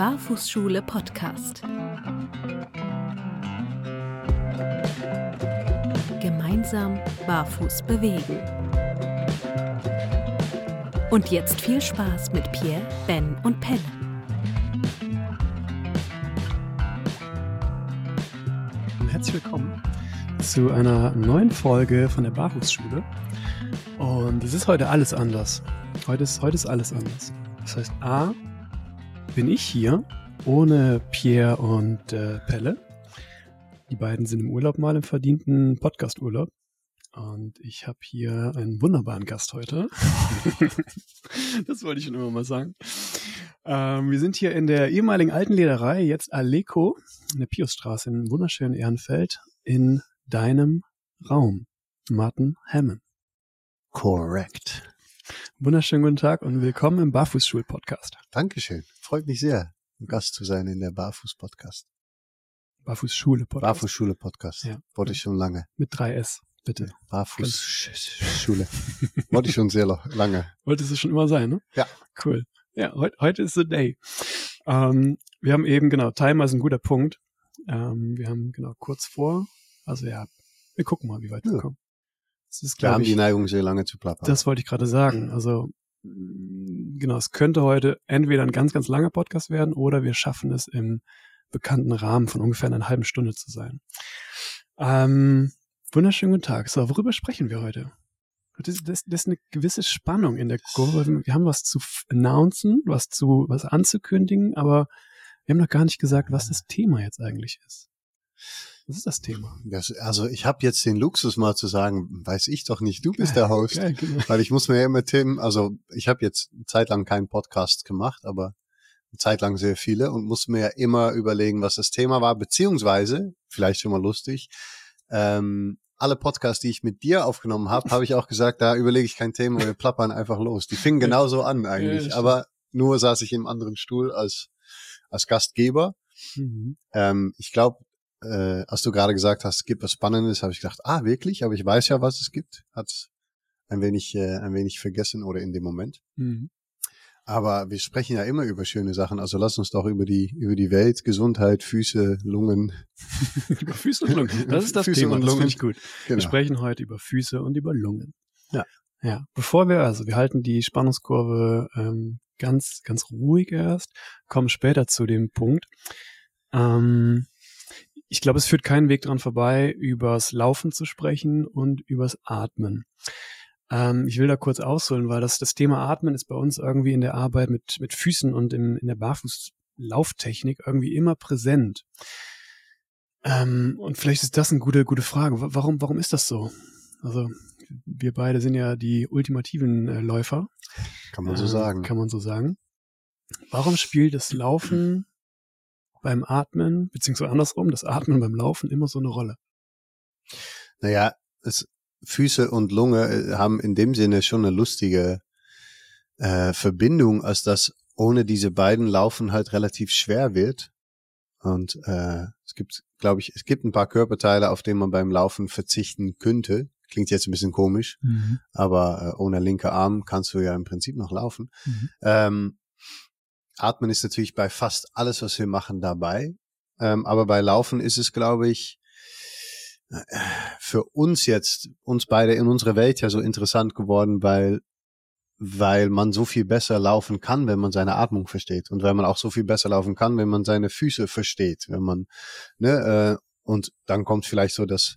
Barfußschule Podcast. Gemeinsam barfuß bewegen. Und jetzt viel Spaß mit Pierre, Ben und Pelle. Herzlich willkommen zu einer neuen Folge von der Barfußschule. Und es ist heute alles anders. Heute ist, heute ist alles anders. Das heißt, A, bin ich hier ohne Pierre und äh, Pelle. Die beiden sind im Urlaub mal im verdienten Podcast-Urlaub. Und ich habe hier einen wunderbaren Gast heute. das wollte ich schon immer mal sagen. Ähm, wir sind hier in der ehemaligen alten Lederei, jetzt Aleco, in der Piusstraße in wunderschönen Ehrenfeld, in deinem Raum. Martin Hammond. Korrekt. Wunderschönen guten Tag und willkommen im Barfußschul-Podcast. Dankeschön. Freut mich sehr, ein Gast zu sein in der Barfuß-Podcast. Barfußschule-Podcast. Barfußschule-Podcast. Ja. Wollte ich schon lange. Mit 3S, bitte. Barfußschule. Wollte ich schon sehr lange. Wolltest du schon immer sein, ne? Ja. Cool. Ja, heute, heute ist the day. Ähm, wir haben eben, genau, Timer ist ein guter Punkt. Ähm, wir haben genau kurz vor, also ja, wir gucken mal, wie weit wir Ja. kommen. Das ist, Wir haben glaube die ich, Neigung, sehr lange zu plappern. das wollte ich gerade sagen. Also, mh, genau, es könnte heute entweder ein ganz, ganz langer Podcast werden oder wir schaffen es im bekannten Rahmen von ungefähr einer halben Stunde zu sein. Ähm, wunderschönen guten Tag. So, worüber sprechen wir heute? Das, das, das ist eine gewisse Spannung in der Kurve. Wir haben was zu announcen, was zu, was anzukündigen, aber wir haben noch gar nicht gesagt, was das Thema jetzt eigentlich ist. Was ist das Thema? Das, also ich habe jetzt den Luxus mal zu sagen, weiß ich doch nicht, du bist der Host. Geil, genau. Weil ich muss mir ja immer Themen, also ich habe jetzt eine Zeit lang keinen Podcast gemacht, aber eine Zeit lang sehr viele und muss mir ja immer überlegen, was das Thema war, beziehungsweise, vielleicht schon mal lustig, ähm, alle Podcasts, die ich mit dir aufgenommen habe, habe ich auch gesagt, da überlege ich kein Thema, wir plappern einfach los. Die fingen genauso an Ja, eigentlich, stimmt. aber nur saß ich im anderen Stuhl als, als Gastgeber. Mhm. Ähm, ich glaube, äh, als du gerade gesagt hast, es gibt was Spannendes, habe ich gedacht, ah, wirklich? Aber ich weiß ja, was es gibt. Hat ein wenig, äh, ein wenig vergessen oder in dem Moment. Mhm. Aber wir sprechen ja immer über schöne Sachen. Also lass uns doch über die, über die Welt, Gesundheit, Füße, Lungen. Über Füße und Lungen. Das ist das Füße Thema. und Das Lungen. finde ich gut. Wir Genau. sprechen heute über Füße und über Lungen. Ja. Ja. Bevor wir, also wir halten die Spannungskurve ähm, ganz, ganz ruhig erst, kommen später zu dem Punkt. Ähm, ich glaube, es führt keinen Weg dran vorbei, übers Laufen zu sprechen und übers Atmen. Ähm, ich will da kurz ausholen, weil das, das Thema Atmen ist bei uns irgendwie in der Arbeit mit, mit Füßen und im, in der Barfußlauftechnik irgendwie immer präsent. Ähm, und vielleicht ist das eine gute, gute Frage. Wa- Warum, warum ist das so? Also, wir beide sind ja die ultimativen äh, Läufer. Kann man so Ähm, sagen. Kann man so sagen. Warum spielt das Laufen beim Atmen, beziehungsweise andersrum, das Atmen beim Laufen immer so eine Rolle? Naja, es, Füße und Lunge äh, haben in dem Sinne schon eine lustige äh, Verbindung, als dass ohne diese beiden Laufen halt relativ schwer wird. Und äh, es gibt, glaube ich, es gibt ein paar Körperteile, auf denen man beim Laufen verzichten könnte. Klingt jetzt ein bisschen komisch, aber äh, ohne linke Arm kannst du ja im Prinzip noch laufen. Mhm. Ähm, Atmen ist natürlich bei fast alles, was wir machen, dabei. Ähm, aber bei Laufen ist es, glaube ich, für uns jetzt, uns beide in unserer Welt ja so interessant geworden, weil, weil man so viel besser laufen kann, wenn man seine Atmung versteht. Und weil man auch so viel besser laufen kann, wenn man seine Füße versteht. Wenn man, ne, äh, und dann kommt vielleicht so das,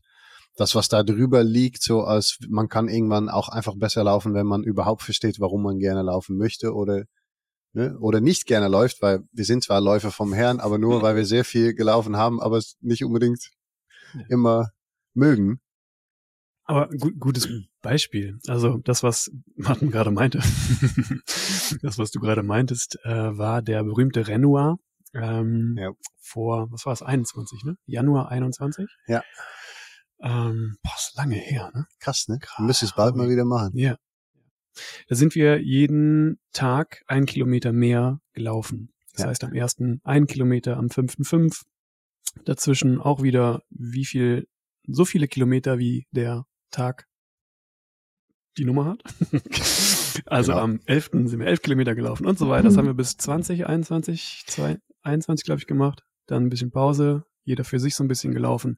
das, was da drüber liegt, so als man kann irgendwann auch einfach besser laufen, wenn man überhaupt versteht, warum man gerne laufen möchte oder ne, oder nicht gerne läuft, weil wir sind zwar Läufer vom Herrn, aber nur weil wir sehr viel gelaufen haben, aber es nicht unbedingt immer mögen. Aber gu gutes Beispiel. Also das, was Martin gerade meinte, das, was du gerade meintest, äh, war der berühmte Renoir ähm, Ja. vor, was war es, 21, ne? Januar 21? Ja. Ähm, boah, ist lange her, ne? Krass, ne? Krass. Du müsstest es bald mal wieder machen. Ja. Da sind wir jeden Tag einen Kilometer mehr gelaufen. Das Ja. heißt, am ersten einen Kilometer, am fünften fünf. Dazwischen auch wieder wie viel, so viele Kilometer wie der Tag die Nummer hat. also Genau. am 11. sind wir elf Kilometer gelaufen und so weiter. Das haben wir bis 20, 21, 2, 21, glaube ich, gemacht. Dann ein bisschen Pause, jeder für sich so ein bisschen gelaufen.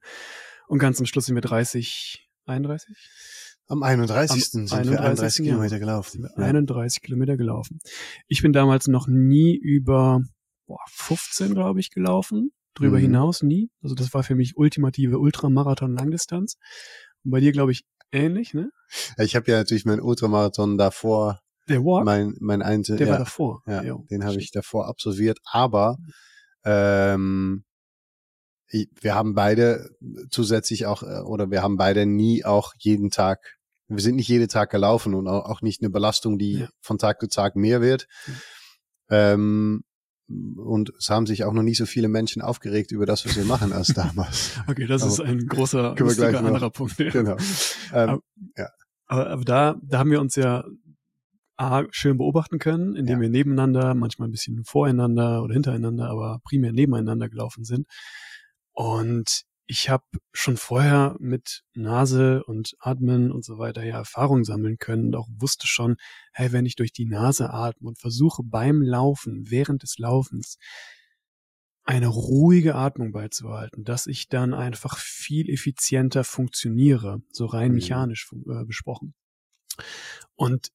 Und ganz am Schluss sind wir 30, 31? Am 31. Am sind 31. wir 31 Kilometer gelaufen. Ja. 31 Kilometer gelaufen. Ich bin damals noch nie über boah, 15, glaube ich, gelaufen. Drüber mhm. hinaus nie. Also das war für mich ultimative Ultramarathon-Langdistanz. Und bei dir, glaube ich, ähnlich, ne? Ich habe ja natürlich meinen Ultramarathon davor. Der Walk? Mein, mein Einzel, Der ja, war davor. Ja, jo, den habe ich davor absolviert. Aber ähm, wir haben beide zusätzlich auch, äh, oder wir haben beide nie auch jeden Tag, wir sind nicht jeden Tag gelaufen und auch nicht eine Belastung, die ja. von Tag zu Tag mehr wird. Ja. Ähm, und es haben sich auch noch nicht so viele Menschen aufgeregt über das, was wir machen, als damals. okay, das aber ist ein großer, lustiger anderer Punkt. Ja. Genau. Ähm, aber, ja. aber, aber da, da haben wir uns ja A, schön beobachten können, indem ja. wir nebeneinander, manchmal ein bisschen voreinander oder hintereinander, aber primär nebeneinander gelaufen sind. Und ich habe schon vorher mit Nase und Atmen und so weiter ja Erfahrung sammeln können und auch wusste schon, hey, wenn ich durch die Nase atme und versuche beim Laufen, während des Laufens, eine ruhige Atmung beizubehalten, dass ich dann einfach viel effizienter funktioniere, so rein mhm. mechanisch äh, besprochen. Und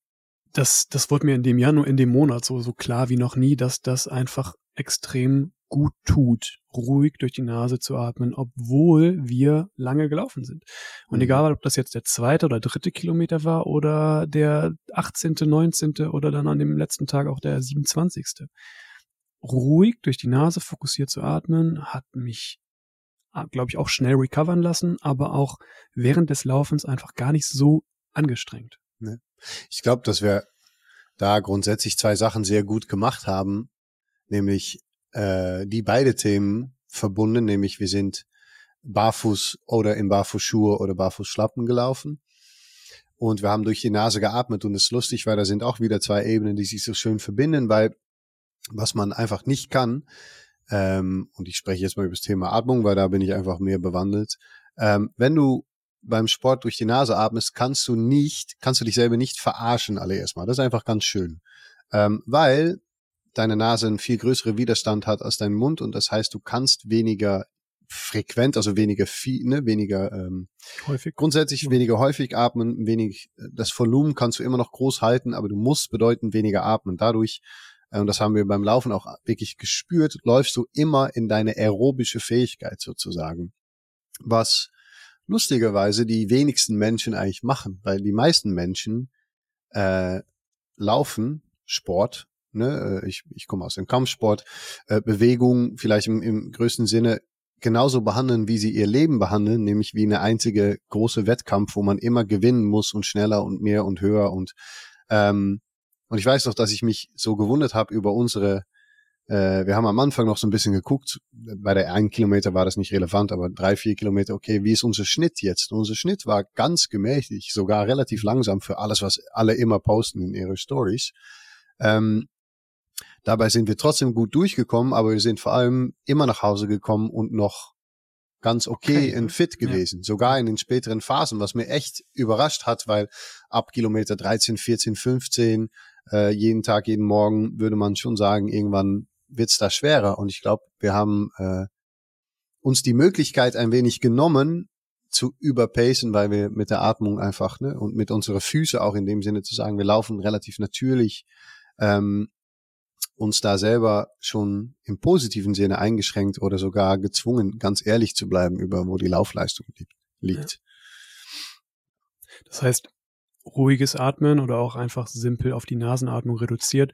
das, das wurde mir in dem Jahr nur in dem Monat so, so klar wie noch nie, dass das einfach extrem gut tut, ruhig durch die Nase zu atmen, obwohl wir lange gelaufen sind. Und mhm. egal, ob das jetzt der zweite oder dritte Kilometer war oder der 18., 19. oder dann an dem letzten Tag auch der 27. Ruhig durch die Nase fokussiert zu atmen, hat mich, ah, glaube ich, auch schnell recovern lassen, aber auch während des Laufens einfach gar nicht so angestrengt. Ich glaube, dass wir da grundsätzlich zwei Sachen sehr gut gemacht haben, nämlich äh, die beide Themen verbunden, nämlich wir sind barfuß oder in Barfußschuhe oder Barfußschlappen gelaufen. Und wir haben durch die Nase geatmet und es ist lustig, weil da sind auch wieder zwei Ebenen, die sich so schön verbinden, weil was man einfach nicht kann, ähm, und ich spreche jetzt mal über das Thema Atmung, weil da bin ich einfach mehr bewandelt. Ähm, wenn du beim Sport durch die Nase atmest, kannst du nicht, kannst du dich selber nicht verarschen alle erstmal. Das ist einfach ganz schön. Ähm, weil deine Nase einen viel größeren Widerstand hat als dein Mund und das heißt, du kannst weniger frequent, also weniger viel, ne, weniger ähm, häufig. Grundsätzlich ja. weniger häufig atmen, wenig das Volumen kannst du immer noch groß halten, aber du musst bedeuten weniger atmen. Dadurch äh, und das haben wir beim Laufen auch wirklich gespürt, läufst du immer in deine aerobische Fähigkeit sozusagen. Was lustigerweise die wenigsten Menschen eigentlich machen, weil die meisten Menschen äh, laufen Sport ne, äh, ich, ich komme aus dem Kampfsport, äh, Bewegung vielleicht im, im größten Sinne genauso behandeln, wie sie ihr Leben behandeln, nämlich wie eine einzige große Wettkampf, wo man immer gewinnen muss und schneller und mehr und höher und ähm, und ich weiß doch, dass ich mich so gewundert habe über unsere äh, wir haben am Anfang noch so ein bisschen geguckt, bei der einen Kilometer war das nicht relevant, aber drei, vier Kilometer, okay, wie ist unser Schnitt jetzt? Und unser Schnitt war ganz gemächlich, sogar relativ langsam für alles, was alle immer posten in ihre Stories. Ähm, Dabei sind wir trotzdem gut durchgekommen, aber wir sind vor allem immer nach Hause gekommen und noch ganz okay, okay. und fit gewesen, ja. sogar in den späteren Phasen, was mir echt überrascht hat, weil ab Kilometer 13, 14, 15, äh, jeden Tag, jeden Morgen würde man schon sagen, irgendwann wird's da schwerer. Und ich glaube, wir haben äh, uns die Möglichkeit ein wenig genommen, zu überpacen, weil wir mit der Atmung einfach ne, und mit unseren Füße auch in dem Sinne zu sagen, wir laufen relativ natürlich ähm, uns da selber schon im positiven Sinne eingeschränkt oder sogar gezwungen, ganz ehrlich zu bleiben über, wo die Laufleistung liegt. Das heißt, ruhiges Atmen oder auch einfach simpel auf die Nasenatmung reduziert,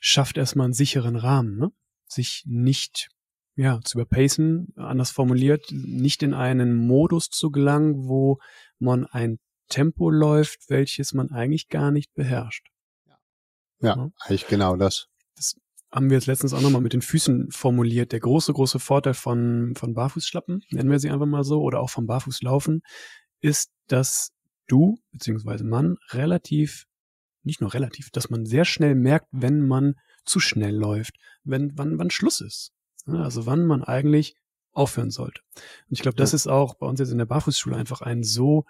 schafft erstmal einen sicheren Rahmen, ne? sich nicht ja, zu überpacen, anders formuliert, nicht in einen Modus zu gelangen, wo man ein Tempo läuft, welches man eigentlich gar nicht beherrscht. Ja, ja. eigentlich genau das das haben wir jetzt letztens auch nochmal mit den Füßen formuliert. Der große, große Vorteil von, von Barfußschlappen, nennen wir sie einfach mal so, oder auch vom Barfußlaufen, ist, dass du, beziehungsweise man, relativ, nicht nur relativ, dass man sehr schnell merkt, wenn man zu schnell läuft, wenn, wann, wann Schluss ist. Also wann man eigentlich aufhören sollte. Und ich glaube, das ist auch bei uns jetzt in der Barfußschule einfach ein so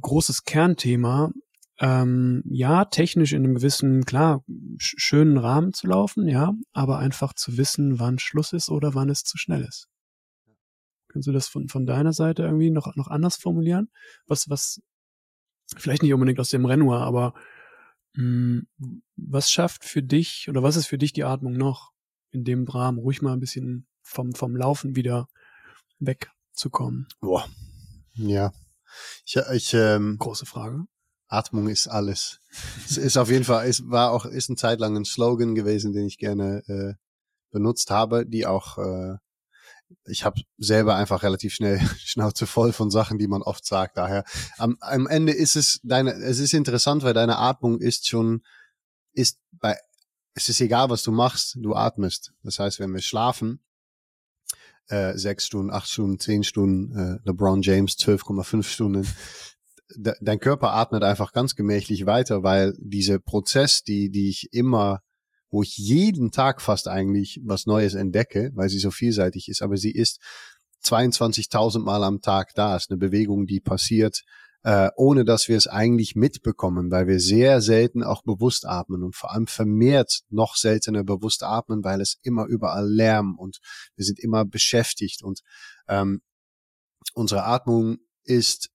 großes Kernthema, ähm, ja, technisch in einem gewissen, klar, schönen Rahmen zu laufen, ja, aber einfach zu wissen, wann Schluss ist oder wann es zu schnell ist. Kannst du das von, von deiner Seite irgendwie noch, noch anders formulieren? Was, was, vielleicht nicht unbedingt aus dem Rennur, aber mh, hm, was schafft für dich oder was ist für dich die Atmung noch in dem Rahmen, ruhig mal ein bisschen vom, vom Laufen wieder wegzukommen? Boah. Ja. Ich, ich ähm, Große Frage. Atmung ist alles. es ist auf jeden Fall, es war auch, ist eine Zeit lang ein Slogan gewesen, den ich gerne äh, benutzt habe, die auch, äh, ich habe selber einfach relativ schnell Schnauze voll von Sachen, die man oft sagt. Daher am, am Ende ist es deine, es ist interessant, weil deine Atmung ist schon, ist bei, es ist egal, was du machst, du atmest. Das heißt, wenn wir schlafen, äh, sechs Stunden, acht Stunden, zehn Stunden, äh, LeBron James 12,5 Stunden, de, dein Körper atmet einfach ganz gemächlich weiter, weil dieser Prozess, die, die ich immer, wo ich jeden Tag fast eigentlich was Neues entdecke, weil sie so vielseitig ist, aber sie ist 22.000 Mal am Tag da. ist eine Bewegung, die passiert, äh, ohne dass wir es eigentlich mitbekommen, weil wir sehr selten auch bewusst atmen und vor allem vermehrt noch seltener bewusst atmen, weil es immer überall Lärm und wir sind immer beschäftigt und ähm, unsere Atmung ist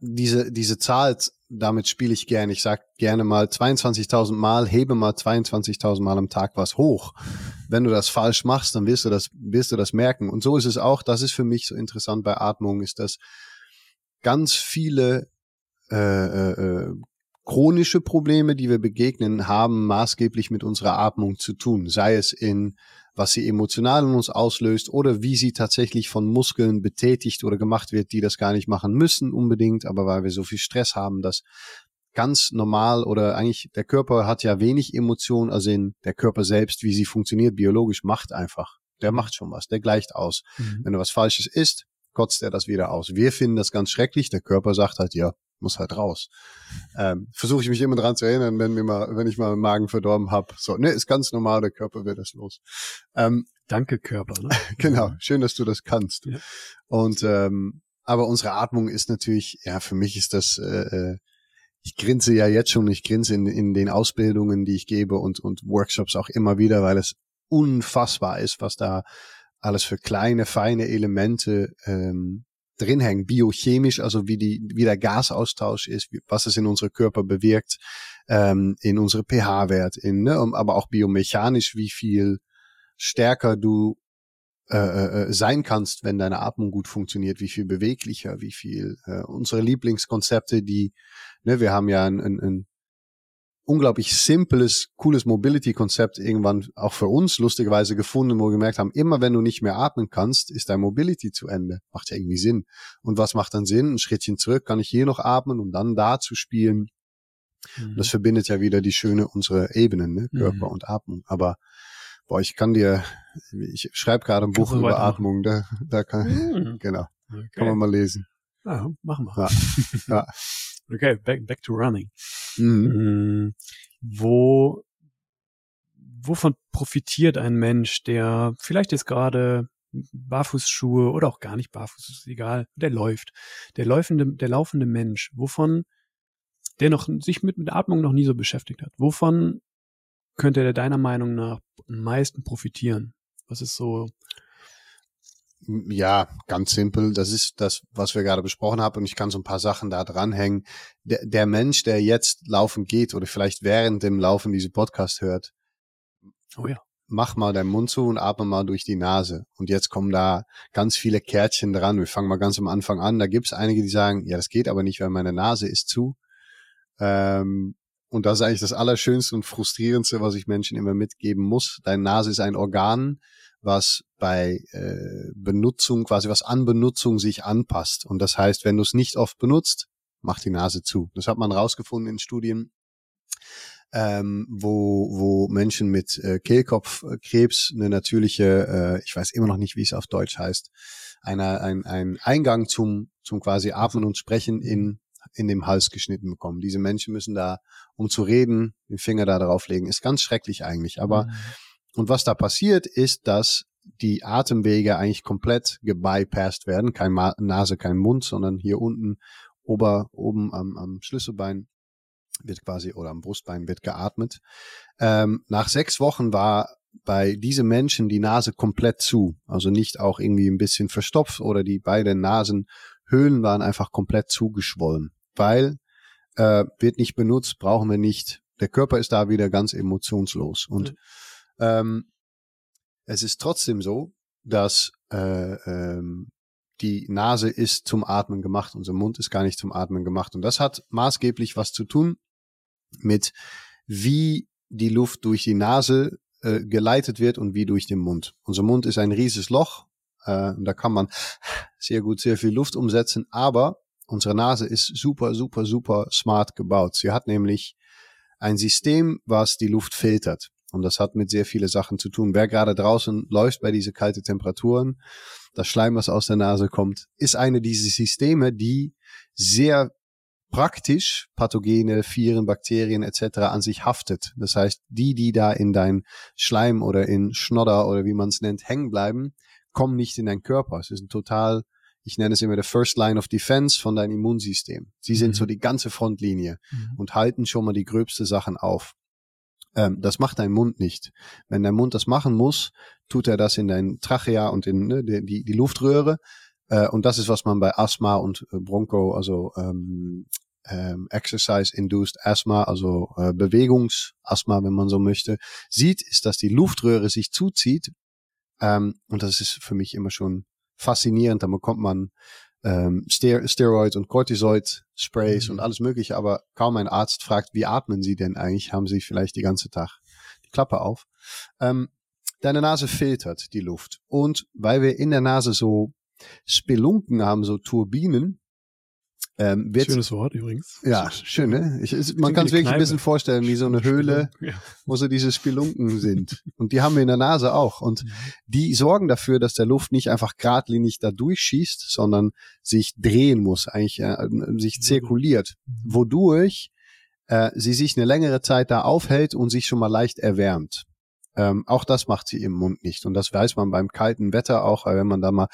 diese, diese Zahl, damit spiele ich gerne. Ich sag gerne mal 22.000 Mal, hebe mal 22.000 Mal am Tag was hoch. Wenn du das falsch machst, dann wirst du das, wirst du das merken. Und so ist es auch, das ist für mich so interessant bei Atmung, ist, dass ganz viele äh, äh, äh chronische Probleme, die wir begegnen, haben maßgeblich mit unserer Atmung zu tun. Sei es in was sie emotional in uns auslöst oder wie sie tatsächlich von Muskeln betätigt oder gemacht wird, die das gar nicht machen müssen unbedingt, aber weil wir so viel Stress haben, dass ganz normal oder eigentlich der Körper hat ja wenig Emotionen, also in der Körper selbst, wie sie funktioniert biologisch, macht einfach. Der macht schon was, der gleicht aus. Mhm. Wenn du was Falsches isst, kotzt er das wieder aus. Wir finden das ganz schrecklich. Der Körper sagt halt, ja, muss halt raus. Ähm, Versuche ich mich immer dran zu erinnern, wenn mir mal, wenn ich mal einen Magen verdorben habe. So, ne, ist ganz normal, der Körper wird das los. Ähm, Danke, Körper. Ne? genau, schön, dass du das kannst. Ja. Und ähm, aber unsere Atmung ist natürlich, ja, für mich ist das, äh, äh, ich grinse ja jetzt schon, ich grinse in, in den Ausbildungen, die ich gebe und, und Workshops auch immer wieder, weil es unfassbar ist, was da alles für kleine, feine Elemente ähm, drin hängen, biochemisch, also wie die, wie der Gasaustausch ist, wie, was es in unsere Körper bewirkt, ähm, in unsere pH-Wert, in, ne, aber auch biomechanisch, wie viel stärker du äh, äh, äh, sein kannst, wenn deine Atmung gut funktioniert, wie viel beweglicher, wie viel äh, unsere Lieblingskonzepte, die, ne, wir haben ja ein, ein, ein unglaublich simples, cooles Mobility-Konzept irgendwann auch für uns lustigerweise gefunden, wo wir gemerkt haben, immer wenn du nicht mehr atmen kannst, ist dein Mobility zu Ende. Macht ja irgendwie Sinn. Und was macht dann Sinn? Ein Schrittchen zurück, kann ich hier noch atmen, um dann da zu spielen. Mhm. Das verbindet ja wieder die schöne unsere Ebenen, ne? Körper mhm. und Atmung. Aber boah, ich kann dir, ich schreibe gerade ein Buch über Atmung, da, da kann, mhm. genau, okay. kann man mal lesen. Ja, machen wir. Ja. ja. Okay, back, back to running. Mhm. Mm, wo, wovon profitiert ein Mensch, der vielleicht jetzt gerade Barfußschuhe oder auch gar nicht barfuß, ist egal, der läuft. Der laufende, der laufende Mensch, wovon, der noch sich mit, mit Atmung noch nie so beschäftigt hat, wovon könnte er deiner Meinung nach am meisten profitieren? Was ist so ja, ganz simpel. Das ist das, was wir gerade besprochen haben. Und ich kann so ein paar Sachen da dranhängen. Der, der Mensch, der jetzt laufen geht oder vielleicht während dem Laufen diese Podcast hört, oh ja. mach mal deinen Mund zu und atme mal durch die Nase. Und jetzt kommen da ganz viele Kärtchen dran. Wir fangen mal ganz am Anfang an. Da gibt's einige, die sagen, ja, das geht aber nicht, weil meine Nase ist zu. Ähm, und das ist eigentlich das Allerschönste und Frustrierendste, was ich Menschen immer mitgeben muss. Deine Nase ist ein Organ was bei äh, Benutzung, quasi was an Benutzung sich anpasst. Und das heißt, wenn du es nicht oft benutzt, mach die Nase zu. Das hat man rausgefunden in Studien, ähm, wo, wo Menschen mit äh, Kehlkopfkrebs eine natürliche, äh, ich weiß immer noch nicht, wie es auf Deutsch heißt, einer, ein, ein Eingang zum, zum quasi Atmen und Sprechen in, in dem Hals geschnitten bekommen. Diese Menschen müssen da, um zu reden, den Finger da drauflegen. Ist ganz schrecklich eigentlich, aber mhm und was da passiert, ist, dass die Atemwege eigentlich komplett gebypassed werden. Kein Ma Nase, kein Mund, sondern hier unten, ober, oben am, am Schlüsselbein wird quasi, oder am Brustbein wird geatmet. Ähm, nach sechs Wochen war bei diesen Menschen die Nase komplett zu. Also nicht auch irgendwie ein bisschen verstopft oder die beiden Nasenhöhlen waren einfach komplett zugeschwollen. Weil äh, wird nicht benutzt, brauchen wir nicht. Der Körper ist da wieder ganz emotionslos. Und mhm. Ähm, es ist trotzdem so, dass äh, ähm, die Nase ist zum Atmen gemacht, unser Mund ist gar nicht zum Atmen gemacht. Und das hat maßgeblich was zu tun mit, wie die Luft durch die Nase äh, geleitet wird und wie durch den Mund. Unser Mund ist ein rieses Loch, äh, da kann man sehr gut sehr viel Luft umsetzen, aber unsere Nase ist super, super, super smart gebaut. Sie hat nämlich ein System, was die Luft filtert. Und das hat mit sehr viele Sachen zu tun. Wer gerade draußen läuft bei diese kalte Temperaturen, das Schleim, was aus der Nase kommt, ist eine dieser Systeme, die sehr praktisch Pathogene, Viren, Bakterien etc. an sich haftet. Das heißt, die, die da in dein Schleim oder in Schnodder oder wie man es nennt, hängen bleiben, kommen nicht in deinen Körper. Es ist ein total, ich nenne es immer der First Line of Defense von deinem Immunsystem. Sie sind mhm. so die ganze Frontlinie mhm. und halten schon mal die gröbste Sachen auf. Ähm, das macht dein Mund nicht. Wenn dein Mund das machen muss, tut er das in dein Trachea und in ne, die, die Luftröhre äh, und das ist, was man bei Asthma und äh, Broncho, also ähm, ähm, Exercise-Induced Asthma, also äh, Bewegungsasthma, wenn man so möchte, sieht, ist, dass die Luftröhre sich zuzieht. Ähm, und das ist für mich immer schon faszinierend. Da bekommt man ähm, Ster Steroid und Cortisoid-Sprays mhm. und alles Mögliche, aber kaum ein Arzt fragt, wie atmen Sie denn eigentlich? Haben Sie vielleicht die ganze Tag die Klappe auf? Ähm, deine Nase filtert die Luft. Und weil wir in der Nase so Spelunken haben, so Turbinen. Ähm, Schönes Wort übrigens. Ja, schön, ne? Ich, ist, man kann es wirklich ein bisschen vorstellen, wie so eine Höhle, ja. wo so diese Spelunken sind. Und die haben wir in der Nase auch. Und mhm. die sorgen dafür, dass der Luft nicht einfach geradlinig da durchschießt, sondern sich drehen muss, eigentlich äh, sich zirkuliert. Mhm. Wodurch äh, sie sich eine längere Zeit da aufhält und sich schon mal leicht erwärmt. Ähm, auch das macht sie im Mund nicht. Und das weiß man beim kalten Wetter auch, wenn man da mal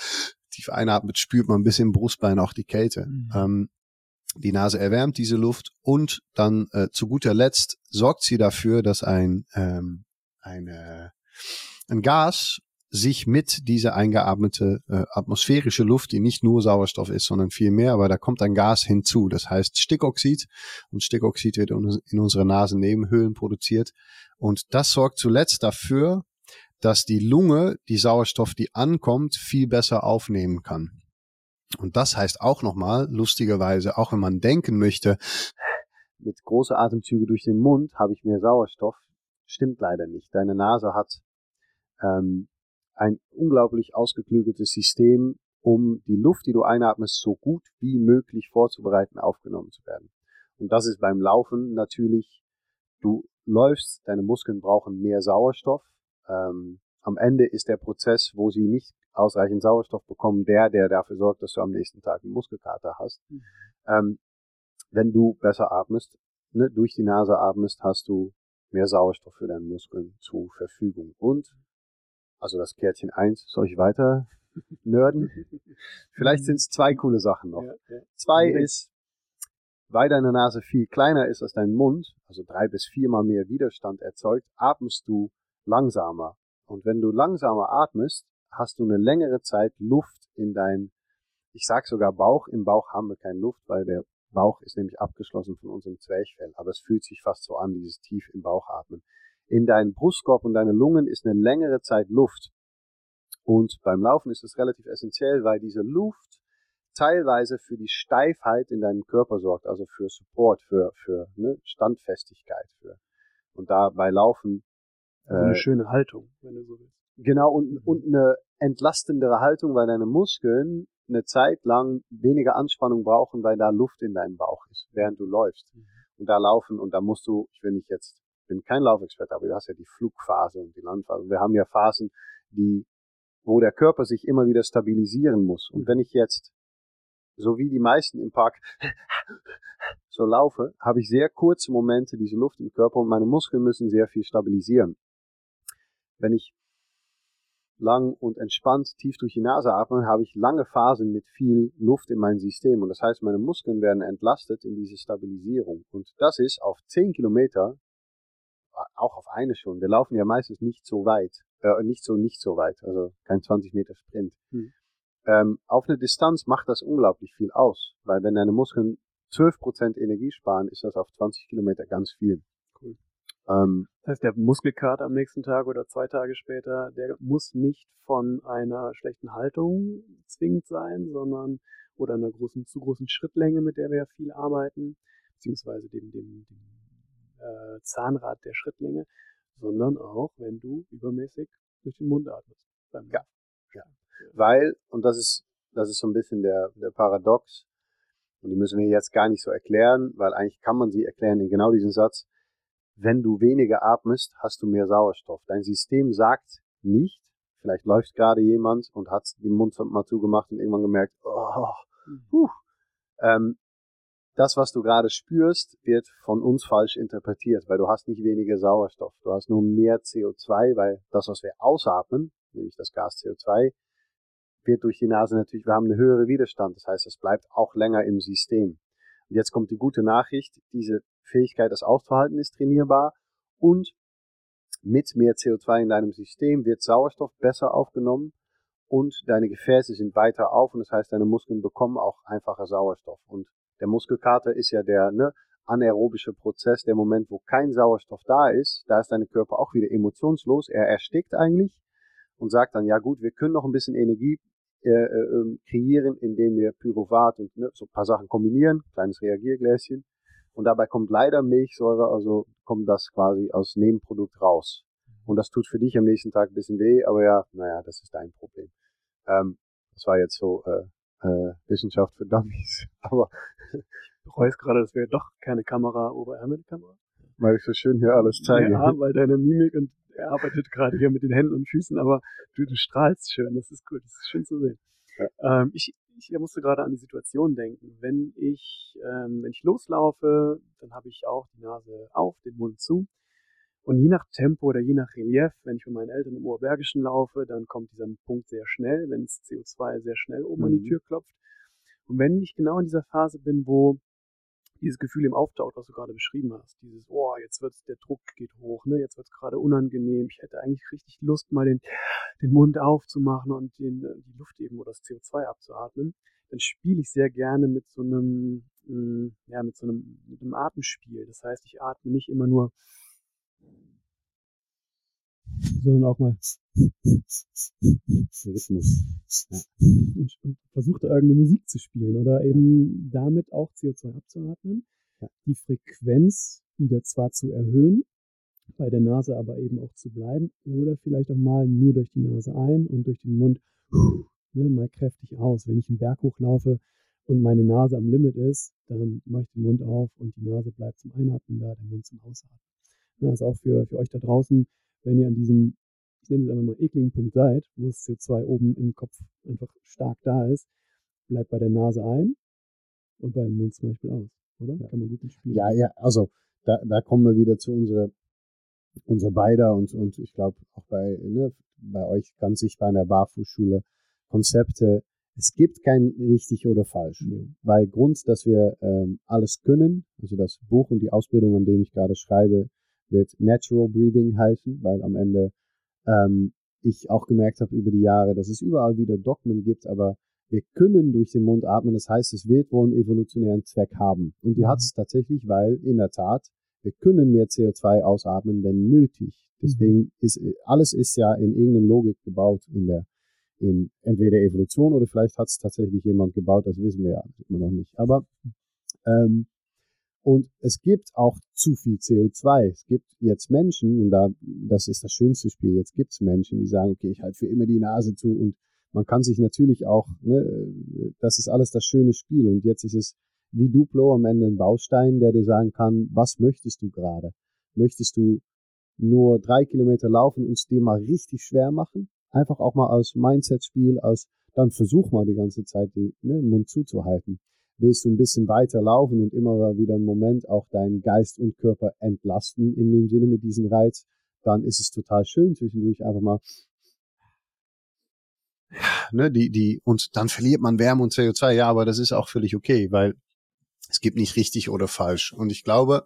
tief einatmet, spürt man ein bisschen im Brustbein auch die Kälte. Mhm. Ähm, die Nase erwärmt diese Luft und dann äh, zu guter Letzt sorgt sie dafür, dass ein, ähm, eine, ein Gas sich mit dieser eingeatmete äh, atmosphärische Luft, die nicht nur Sauerstoff ist, sondern viel mehr, aber da kommt ein Gas hinzu. Das heißt Stickoxid und Stickoxid wird in unsere Nasennebenhöhlen produziert und das sorgt zuletzt dafür, dass die Lunge die Sauerstoff, die ankommt, viel besser aufnehmen kann. Und das heißt auch nochmal, lustigerweise, auch wenn man denken möchte, mit große Atemzüge durch den Mund habe ich mehr Sauerstoff, stimmt leider nicht. Deine Nase hat ähm, ein unglaublich ausgeklügeltes System, um die Luft, die du einatmest, so gut wie möglich vorzubereiten, aufgenommen zu werden. Und das ist beim Laufen natürlich, du läufst, deine Muskeln brauchen mehr Sauerstoff, ähm, am Ende ist der Prozess, wo sie nicht ausreichend Sauerstoff bekommen, der, der dafür sorgt, dass du am nächsten Tag einen Muskelkater hast. Mhm. Ähm, wenn du besser atmest, ne, durch die Nase atmest, hast du mehr Sauerstoff für deine Muskeln zur Verfügung. Und, also das Kärtchen eins, soll ich weiter nörden? Vielleicht sind es zwei coole Sachen noch. Ja, ja. Zwei ist, weil deine Nase viel kleiner ist als dein Mund, also drei bis viermal mehr Widerstand erzeugt, atmest du langsamer. Und wenn du langsamer atmest, hast du eine längere Zeit Luft in dein, ich sag sogar Bauch. Im Bauch haben wir keine Luft, weil der Bauch ist nämlich abgeschlossen von unserem Zwerchfell. Aber es fühlt sich fast so an, dieses tief im Bauch atmen. In deinen Brustkorb und deine Lungen ist eine längere Zeit Luft. Und beim Laufen ist es relativ essentiell, weil diese Luft teilweise für die Steifheit in deinem Körper sorgt, also für Support, für, für ne, Standfestigkeit. Für. Und da bei Laufen also eine äh, schöne Haltung, wenn du so willst. Genau, und, mhm. und eine entlastendere Haltung, weil deine Muskeln eine Zeit lang weniger Anspannung brauchen, weil da Luft in deinem Bauch ist, während du läufst. Mhm. Und da laufen, und da musst du, ich will nicht jetzt, bin kein Laufexperte, aber du hast ja die Flugphase und die Landphase. Wir haben ja Phasen, die, wo der Körper sich immer wieder stabilisieren muss. Und mhm. wenn ich jetzt, so wie die meisten im Park, so laufe, habe ich sehr kurze Momente diese Luft im Körper und meine Muskeln müssen sehr viel stabilisieren wenn ich lang und entspannt tief durch die Nase atme, habe ich lange Phasen mit viel Luft in meinem System. Und das heißt, meine Muskeln werden entlastet in diese Stabilisierung. Und das ist auf 10 Kilometer, auch auf eine schon. Wir laufen ja meistens nicht so weit, äh, nicht so, nicht so weit, also kein 20 Meter Sprint. Hm. Ähm, auf eine Distanz macht das unglaublich viel aus, weil wenn deine Muskeln 12% Energie sparen, ist das auf 20 Kilometer ganz viel. Ähm, das heißt, der Muskelkater am nächsten Tag oder zwei Tage später, der muss nicht von einer schlechten Haltung zwingend sein, sondern oder einer großen, zu großen Schrittlänge, mit der wir ja viel arbeiten, beziehungsweise dem, dem, dem äh, Zahnrad der Schrittlänge, sondern auch, wenn du übermäßig durch den Mund atmest. ja. ja. Weil, und das ist, das ist so ein bisschen der, der Paradox, und die müssen wir jetzt gar nicht so erklären, weil eigentlich kann man sie erklären in genau diesem Satz. Wenn du weniger atmest, hast du mehr Sauerstoff. Dein System sagt nicht, vielleicht läuft gerade jemand und hat den Mund mal zugemacht und irgendwann gemerkt, oh, huh. ähm, das, was du gerade spürst, wird von uns falsch interpretiert, weil du hast nicht weniger Sauerstoff. Du hast nur mehr CO2, weil das, was wir ausatmen, nämlich das Gas CO2, wird durch die Nase natürlich, wir haben eine höhere Widerstand. Das heißt, es bleibt auch länger im System. Und jetzt kommt die gute Nachricht, diese Fähigkeit, das auszuhalten, ist trainierbar und mit mehr CO2 in deinem System wird Sauerstoff besser aufgenommen und deine Gefäße sind weiter auf und das heißt, deine Muskeln bekommen auch einfacher Sauerstoff. Und der Muskelkater ist ja der ne, anaerobische Prozess, der Moment, wo kein Sauerstoff da ist, da ist dein Körper auch wieder emotionslos, er erstickt eigentlich und sagt dann, ja gut, wir können noch ein bisschen Energie äh, äh, ähm, kreieren, indem wir Pyruvat und ne, so ein paar Sachen kombinieren, kleines Reagiergläschen. Und dabei kommt leider Milchsäure, also kommt das quasi als Nebenprodukt raus. Und das tut für dich am nächsten Tag ein bisschen weh, aber ja, naja, das ist dein Problem. Ähm, das war jetzt so äh, äh, Wissenschaft für Dummies. Aber ich bereue es gerade, dass wir doch keine Kamera, Oberärmelkamera. Weil ich so schön hier alles zeige. Ja, weil deine Mimik und er arbeitet gerade hier mit den Händen und Füßen, aber du, du strahlst schön, das ist cool, das ist schön zu sehen. Ja. Ähm, ich, ich musste gerade an die Situation denken. Wenn ich, ähm, wenn ich loslaufe, dann habe ich auch die Nase auf, den Mund zu. Und je nach Tempo oder je nach Relief, wenn ich mit meinen Eltern im Oberbergischen laufe, dann kommt dieser Punkt sehr schnell, wenn es CO2 sehr schnell oben mhm. an die mhm. Tür klopft. Und wenn ich genau in dieser Phase bin, wo dieses Gefühl im auftaucht, was du gerade beschrieben hast. Dieses, oh, jetzt wird der Druck geht hoch, ne? Jetzt wird es gerade unangenehm. Ich hätte eigentlich richtig Lust, mal den, den Mund aufzumachen und den, die Luft eben oder das CO2 abzuatmen. Dann spiele ich sehr gerne mit so einem, mh, hm, ja, mit so einem, mit einem Atemspiel. Das heißt, ich atme nicht immer nur sondern auch mal Rhythmus. Ja. Und, und versucht da irgendeine Musik zu spielen oder eben damit auch CO2 abzuatmen, ja. die Frequenz wieder zwar zu erhöhen, bei der Nase aber eben auch zu bleiben oder vielleicht auch mal nur durch die Nase ein und durch den Mund ne, mal kräftig aus. Wenn ich einen Berg hochlaufe und meine Nase am Limit ist, dann mache ich den Mund auf und die Nase bleibt zum Einatmen da, der Mund zum Ausatmen. Das ist auch für, für euch da draußen wenn ihr an diesem, ich nenne es einfach mal ekligen Punkt seid, wo das CO2 oben im Kopf einfach stark da ist, bleibt bei der Nase ein und bei dem Mund zum Beispiel aus, oder? Ja. Kann man gut mitspielen. Ja, ja, also da, da kommen wir wieder zu unserer unser beider und, und ich glaube auch bei, ne, bei euch ganz sichtbar in der Barfußschule Konzepte. Es gibt kein richtig oder falsch, mhm. weil Grund, dass wir ähm, alles können, also das Buch und die Ausbildung, an dem ich gerade schreibe, wird Natural Breathing heißen, weil am Ende ähm, ich auch gemerkt habe über die Jahre, dass es überall wieder Dogmen gibt, aber wir können durch den Mund atmen. Das heißt, es wird wohl einen evolutionären Zweck haben. Und die mhm. hat es tatsächlich, weil in der Tat, wir können mehr CO2 ausatmen, wenn nötig. Deswegen mhm. ist alles ist ja in irgendeiner Logik gebaut in der in entweder Evolution oder vielleicht hat es tatsächlich jemand gebaut, das wissen wir ja immer noch nicht. Aber ähm, und es gibt auch zu viel CO2. Es gibt jetzt Menschen, und da, das ist das schönste Spiel, jetzt gibt es Menschen, die sagen, okay, ich halte für immer die Nase zu und man kann sich natürlich auch, ne, das ist alles das schöne Spiel. Und jetzt ist es wie Duplo am Ende ein Baustein, der dir sagen kann, was möchtest du gerade? Möchtest du nur drei Kilometer laufen und es dir mal richtig schwer machen? Einfach auch mal aus Mindset-Spiel, aus, dann versuch mal die ganze Zeit den ne, Mund zuzuhalten willst du ein bisschen weiter laufen und immer wieder einen Moment auch deinen Geist und Körper entlasten in dem Sinne mit diesem Reiz, dann ist es total schön zwischendurch einfach mal ne, die, die, und dann verliert man Wärme und CO2, ja, aber das ist auch völlig okay, weil es gibt nicht richtig oder falsch. Und ich glaube,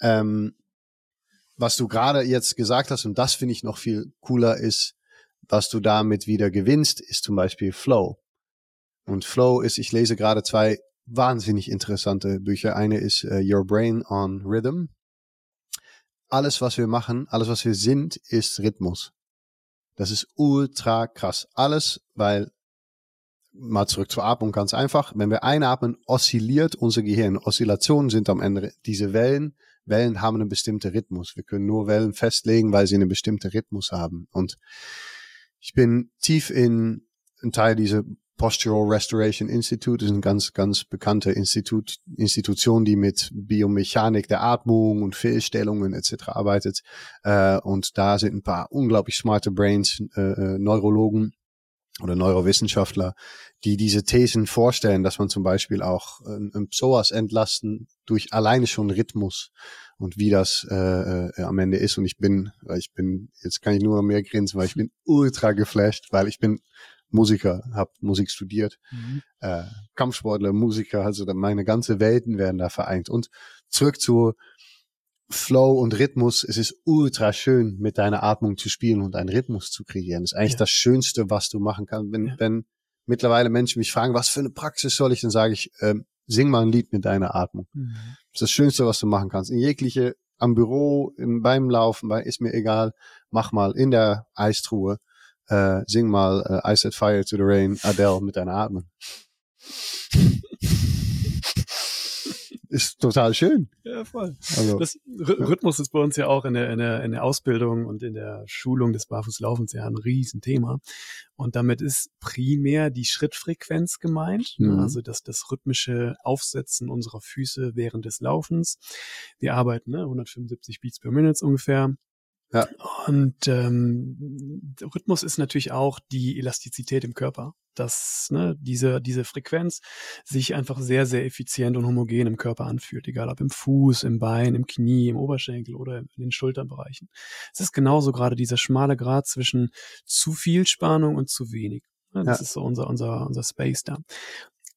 ähm, was du gerade jetzt gesagt hast, und das finde ich noch viel cooler, ist, was du damit wieder gewinnst, ist zum Beispiel Flow. Und Flow ist, ich lese gerade zwei wahnsinnig interessante Bücher. Eine ist uh, Your Brain on Rhythm. Alles, was wir machen, alles, was wir sind, ist Rhythmus. Das ist ultra krass. Alles, weil, mal zurück zur Atmung, ganz einfach. Wenn wir einatmen, oszilliert unser Gehirn. Oszillationen sind am Ende diese Wellen, Wellen haben einen bestimmten Rhythmus. Wir können nur Wellen festlegen, weil sie einen bestimmten Rhythmus haben. Und ich bin tief in ein Teil dieser Postural Restoration Institute ist eine ganz, ganz bekannte Institut, Institution, die mit Biomechanik der Atmung und Fehlstellungen etc. arbeitet. Äh, und da sind ein paar unglaublich smarte Brains, äh, äh Neurologen, oder Neurowissenschaftler, die diese Thesen vorstellen, dass man zum Beispiel auch ein, ein Psoas entlasten durch alleine schon Rhythmus und wie das äh, äh, am Ende ist. Und ich bin, ich bin, jetzt kann ich nur noch mehr grinsen, weil ich bin ultra geflasht, weil ich bin Musiker, habe Musik studiert, mhm. äh, Kampfsportler, Musiker, also meine ganze Welten werden da vereint. Und zurück zu Flow und Rhythmus, es ist ultra schön, mit deiner Atmung zu spielen und einen Rhythmus zu kreieren. Das ist eigentlich ja. das Schönste, was du machen kannst. Wenn, ja. wenn mittlerweile Menschen mich fragen, was für eine Praxis soll ich, dann sage ich, ähm, sing mal ein Lied mit deiner Atmung. Mhm. Das ist das Schönste, was du machen kannst. In jegliche, am Büro, im, beim Laufen, bei, ist mir egal, mach mal in der Eistruhe, äh, sing mal äh, I Set Fire to the Rain, Adele mit deiner Atmung ist total schön. Ja, voll. Also, das Rhythmus ist bei uns ja auch in der, in, der, in der Ausbildung und in der Schulung des Barfußlaufens ja ein Riesenthema. Und damit ist primär die Schrittfrequenz gemeint, ne? mhm. also das, das rhythmische Aufsetzen unserer Füße während des Laufens. Wir arbeiten ne, 175 Beats per Minute ungefähr. Ja. Und ähm, Rhythmus ist natürlich auch die Elastizität im Körper, dass ne, diese, diese Frequenz sich einfach sehr, sehr effizient und homogen im Körper anfühlt, egal ob im Fuß, im Bein, im Knie, im Oberschenkel oder in den Schulterbereichen. Es ist genauso gerade dieser schmale Grad zwischen zu viel Spannung und zu wenig. Ne, das ja. ist so unser, unser, unser Space da.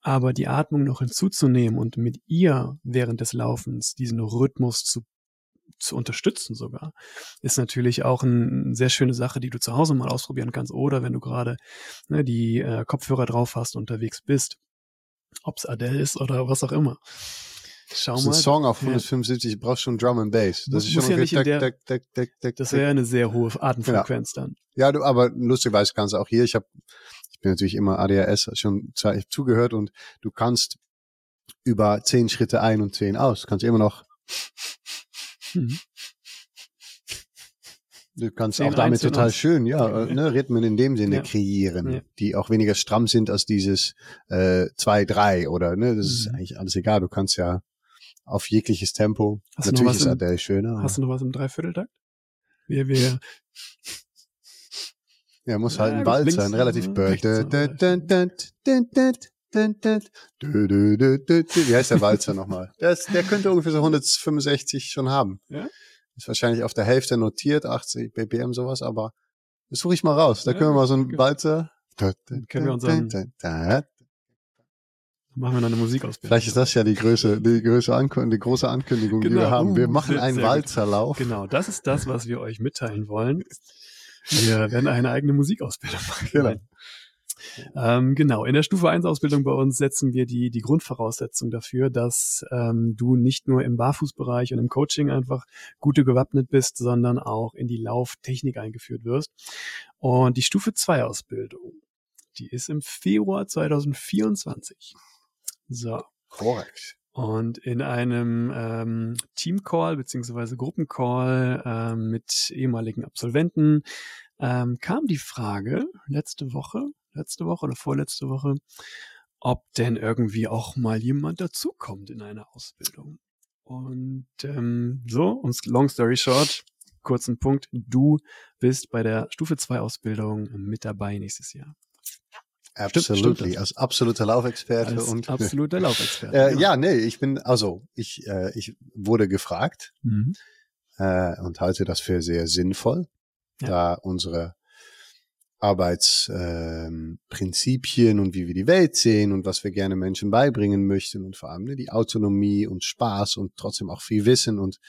Aber die Atmung noch hinzuzunehmen und mit ihr während des Laufens diesen Rhythmus zu zu unterstützen sogar, ist natürlich auch eine sehr schöne Sache, die du zu Hause mal ausprobieren kannst. Oder wenn du gerade ne, die äh, Kopfhörer drauf hast, unterwegs bist, ob es Adele ist oder was auch immer. Schau das ist mal. ein Song auf 175, ja. brauchst schon Drum and Bass. Das, ist schon ja nicht der, deck, deck, deck, das wäre eine sehr hohe Atemfrequenz ja. dann. Ja, du, aber lustigerweise kannst du auch hier, ich habe, ich bin natürlich immer ADHS schon zugehört und du kannst über zehn Schritte ein und zehn aus. Kannst immer noch Mhm. Du kannst auch damit total schön, ja, ne, Rhythmen in dem Sinne ja. kreieren, ja. die auch weniger stramm sind als dieses äh, zwei, drei oder ne, das mhm. ist eigentlich alles egal. Du kannst ja auf jegliches Tempo. Hast Natürlich ist Adele schöner. Hast du noch was im Dreivierteltakt? Wir, wir. Ja, muss halt ein Wald sein, relativ bird. Wie heißt der Walzer nochmal? Der, ist, der könnte ungefähr so 165 schon haben. Ja? Ist wahrscheinlich auf der Hälfte notiert, 80 BPM sowas, aber das suche ich mal raus. Da ja, können wir mal so einen okay. Walzer. Dann können wir unseren, machen wir noch eine Musikausbildung. Vielleicht ist das ja die Größe, die Größe Ankündigung, die große Ankündigung, genau. die wir haben. Wir uh, machen einen Walzerlauf. Genau, das ist das, was wir euch mitteilen wollen. Wir werden eine eigene Musikausbildung machen. Genau. Ähm, genau, in der Stufe 1 Ausbildung bei uns setzen wir die, die Grundvoraussetzung dafür, dass ähm, du nicht nur im Barfußbereich und im Coaching einfach gute gewappnet bist, sondern auch in die Lauftechnik eingeführt wirst. Und die Stufe 2 Ausbildung, die ist im Februar 2024. So. Korrekt. Und in einem ähm, Teamcall beziehungsweise Gruppencall ähm, mit ehemaligen Absolventen ähm, kam die Frage letzte Woche, letzte Woche oder vorletzte Woche, ob denn irgendwie auch mal jemand dazukommt in eine Ausbildung. Und ähm, so, und long story short, kurzen Punkt, du bist bei der Stufe 2 Ausbildung mit dabei nächstes Jahr. Absolutely, als absoluter Laufexperte als und absoluter Laufexperte. äh, ja, nee, ich bin also ich äh, ich wurde gefragt mhm. äh, und halte das für sehr sinnvoll, ja. da unsere Arbeitsprinzipien und wie wir die Welt sehen und was wir gerne Menschen beibringen möchten und vor allem ne, die Autonomie und Spaß und trotzdem auch viel Wissen und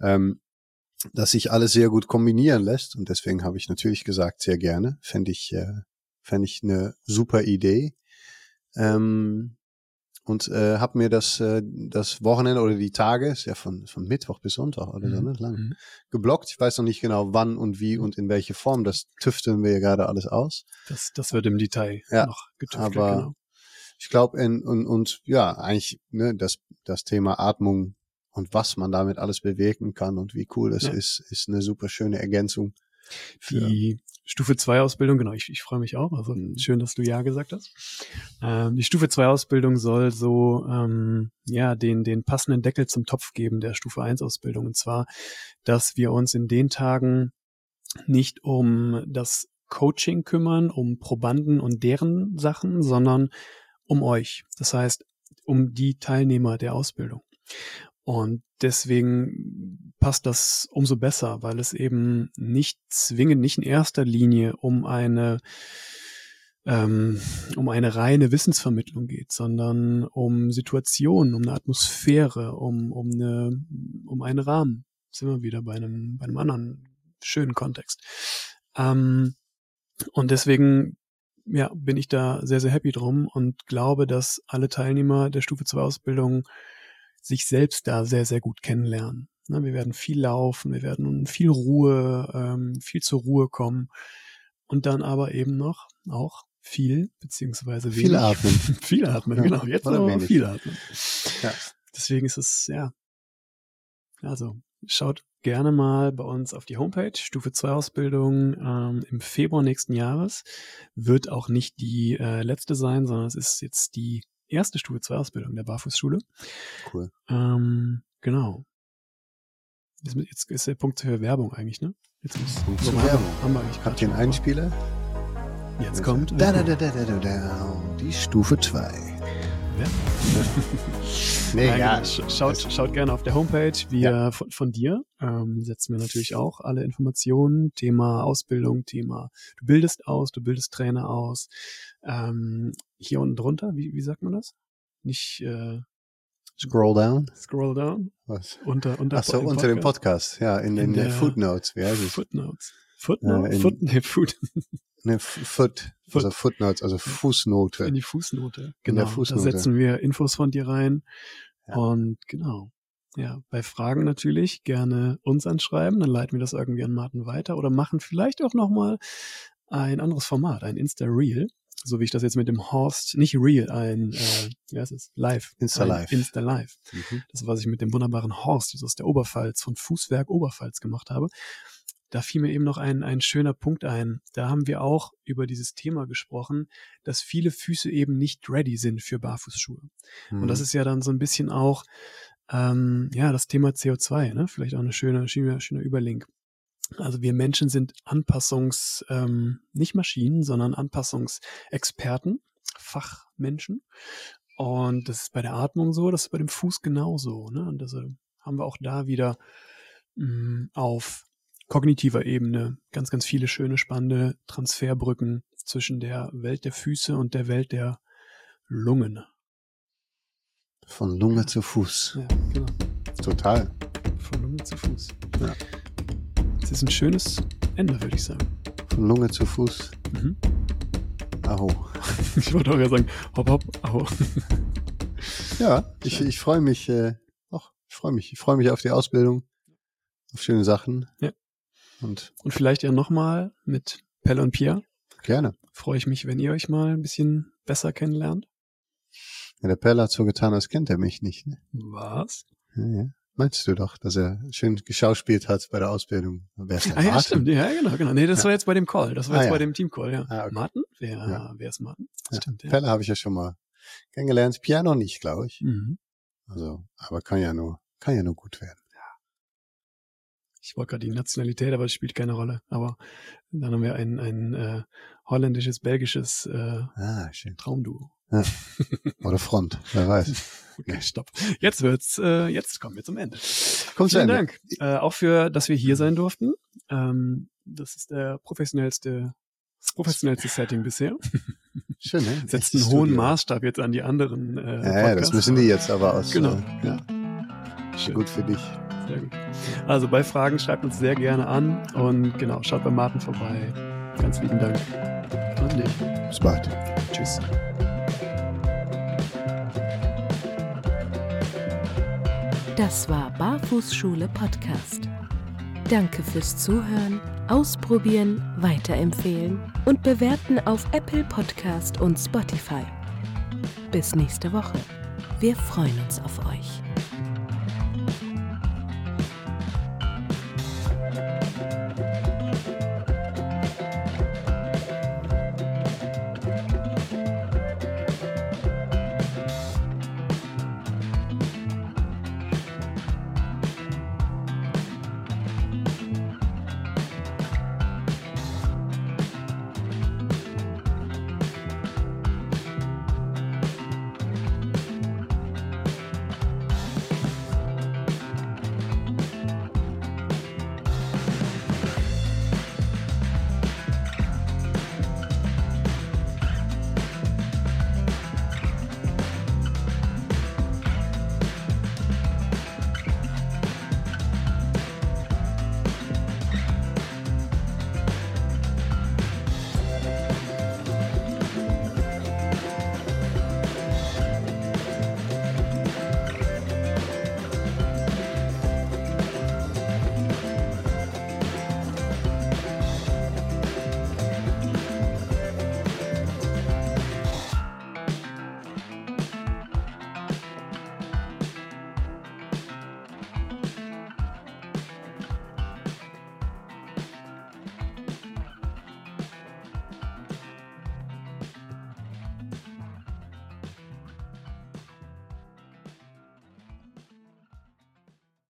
ähm, dass sich alles sehr gut kombinieren lässt. Und deswegen habe ich natürlich gesagt, sehr gerne. Fände ich, äh, fände ich eine super Idee. Ähm, und äh, habe mir das, äh, das Wochenende oder die Tage, ist ja von, von Mittwoch bis Sonntag oder so, Mhm. ne, lang, Mhm. geblockt. Ich weiß noch nicht genau wann und wie und in welche Form. Das tüfteln wir ja gerade alles aus. Das, das wird im Detail Ja, noch getüftelt, aber- genau. Ich glaube, und, und ja, eigentlich ne, das, das Thema Atmung und was man damit alles bewirken kann und wie cool das Ja. ist, ist eine super schöne Ergänzung. Die Stufe 2 Ausbildung, genau, ich, ich freue mich auch. Also Mhm. schön, dass du Ja gesagt hast. Ähm, die Stufe 2 Ausbildung soll so ähm, ja den, den passenden Deckel zum Topf geben der Stufe 1 Ausbildung. Und zwar, dass wir uns in den Tagen nicht um das Coaching kümmern, um Probanden und deren Sachen, sondern um euch. Das heißt, um die Teilnehmer der Ausbildung. Und deswegen passt das umso besser, weil es eben nicht zwingend, nicht in erster Linie um eine ähm, um eine reine Wissensvermittlung geht, sondern um Situationen, um eine Atmosphäre, um, um, eine, um einen Rahmen. Sind wir wieder bei einem, bei einem anderen schönen Kontext. Ähm, und deswegen ja, bin ich da sehr, sehr happy drum und glaube, dass alle Teilnehmer der Stufe 2 Ausbildung sich selbst da sehr, sehr gut kennenlernen. Ne, wir werden viel laufen, wir werden viel Ruhe, ähm, viel zur Ruhe kommen und dann aber eben noch auch viel, beziehungsweise Viel wenig- atmen. viel atmen, Ja, genau. Jetzt aber wenig. viel atmen. Ja. Deswegen ist es, ja. Also, schaut gerne mal bei uns auf die Homepage, Stufe 2 Ausbildung ähm, im Februar nächsten Jahres. Wird auch nicht die äh, letzte sein, sondern es ist jetzt die erste Stufe 2 Ausbildung der Barfußschule. Cool. Ähm, genau. Jetzt, jetzt ist der Punkt für Werbung eigentlich, ne? Jetzt muss, Punkt zur Werbung. Haben wir eigentlich Habt ihr einen Einspieler? Jetzt kommt. Da, da, da, da, da, da, da, die Stufe 2. Nee, Nein, ja. genau. Sch- Schaut, schaut gerne auf der Homepage. Wir von, von dir ähm, setzen wir natürlich auch alle Informationen. Thema Ausbildung, Thema du bildest aus, du bildest Trainer aus. Ähm, hier unten drunter, wie, wie sagt man das? Nicht äh, Scroll down. scroll down, Was? unter unter Achso, im unter dem Podcast. Ja, in den In äh, der- Footnotes. Wie heißt es? Footnotes. Footnote? Äh, in- Foot, nee, Foot. Ne, Foot. Also Footnotes, also Fußnote. In die Fußnote. Genau. Fußnote. Da setzen wir Infos von dir rein. Ja. Und genau. Ja, bei Fragen natürlich gerne uns anschreiben, dann leiten wir das irgendwie an Martin weiter oder machen vielleicht auch nochmal ein anderes Format, ein Insta-Reel, so wie ich das jetzt mit dem Horst, nicht Reel, ein, äh, wie heißt es, Live. Insta Ein Live. Insta Live. Mhm. Das, was ich mit dem wunderbaren Horst aus der Oberpfalz, von Fußwerk Oberpfalz gemacht habe. Da fiel mir eben noch ein, ein schöner Punkt ein. Da haben wir auch über dieses Thema gesprochen, dass viele Füße eben nicht ready sind für Barfußschuhe. Und das Mhm. ist ja dann so ein bisschen auch, ähm, ja, das Thema CO2, ne? Vielleicht auch eine schöne, schöne, schöne Überlink. Also wir Menschen sind Anpassungs, ähm, nicht Maschinen, sondern Anpassungsexperten, Fachmenschen. Und das ist bei der Atmung so, das ist bei dem Fuß genauso. Ne? Und das äh, haben wir auch da wieder mh, auf kognitiver Ebene ganz, ganz viele schöne, spannende Transferbrücken zwischen der Welt der Füße und der Welt der Lungen. Von Lunge zu Fuß. Ja, genau. Total. Von Lunge zu Fuß. Ja. Das ist ein schönes Ende, würde ich sagen. Von Lunge zu Fuß. Mhm. Aho. Ich wollte auch ja sagen, hopp, hopp, au. Ja, ich, ich freue mich, äh, ach, ich freue mich. Ich freue mich auf die Ausbildung, auf schöne Sachen. Ja. Und Und vielleicht ja nochmal mit Pelle und Pierre. gerne. Freue ich mich, wenn ihr euch mal ein bisschen besser kennenlernt. Ja, der Pelle hat so getan, als kennt er mich nicht. Ne? Was? Ja, ja. Meinst du doch, dass er schön geschauspielt hat bei der Ausbildung? Wer ist der Ah ja, Martin? stimmt. Ja, genau, genau. Nee, das Ja. war jetzt bei dem Call. Das war Ah, jetzt ja. bei dem Team-Call, ja. Ah, okay. Martin? Wer, Ja. wer ist Martin? Stimmt, ja. Pelle habe ich ja schon mal kennengelernt. Noch nicht, glaube ich. Mhm. Also, aber kann ja nur, kann ja nur gut werden. Ich wollte gerade die Nationalität, aber das spielt keine Rolle. Aber dann haben wir ein, ein äh, holländisches, belgisches äh, Ah. Traumduo. Oder Front, wer weiß. Okay, stopp. Jetzt wird's, äh, jetzt kommen wir zum Ende. Kommt Vielen Ende. Dank. Äh, auch für, dass wir hier sein durften. Ähm, das ist der professionellste Das professionellste Setting bisher. Schön, ne? Setzt einen hohen Maßstab jetzt an die anderen. Äh, ja, ja, das müssen die jetzt aber aus. Genau. Äh, ja. Schön. Gut für dich. Sehr gut. Also bei Fragen schreibt uns sehr gerne an und genau, schaut bei Martin vorbei. Ganz lieben Dank an dich. Bis bald. Tschüss. Das war Barfußschule Podcast. Danke fürs Zuhören, Ausprobieren, Weiterempfehlen und Bewerten auf Apple Podcast und Spotify. Bis nächste Woche. Wir freuen uns auf euch.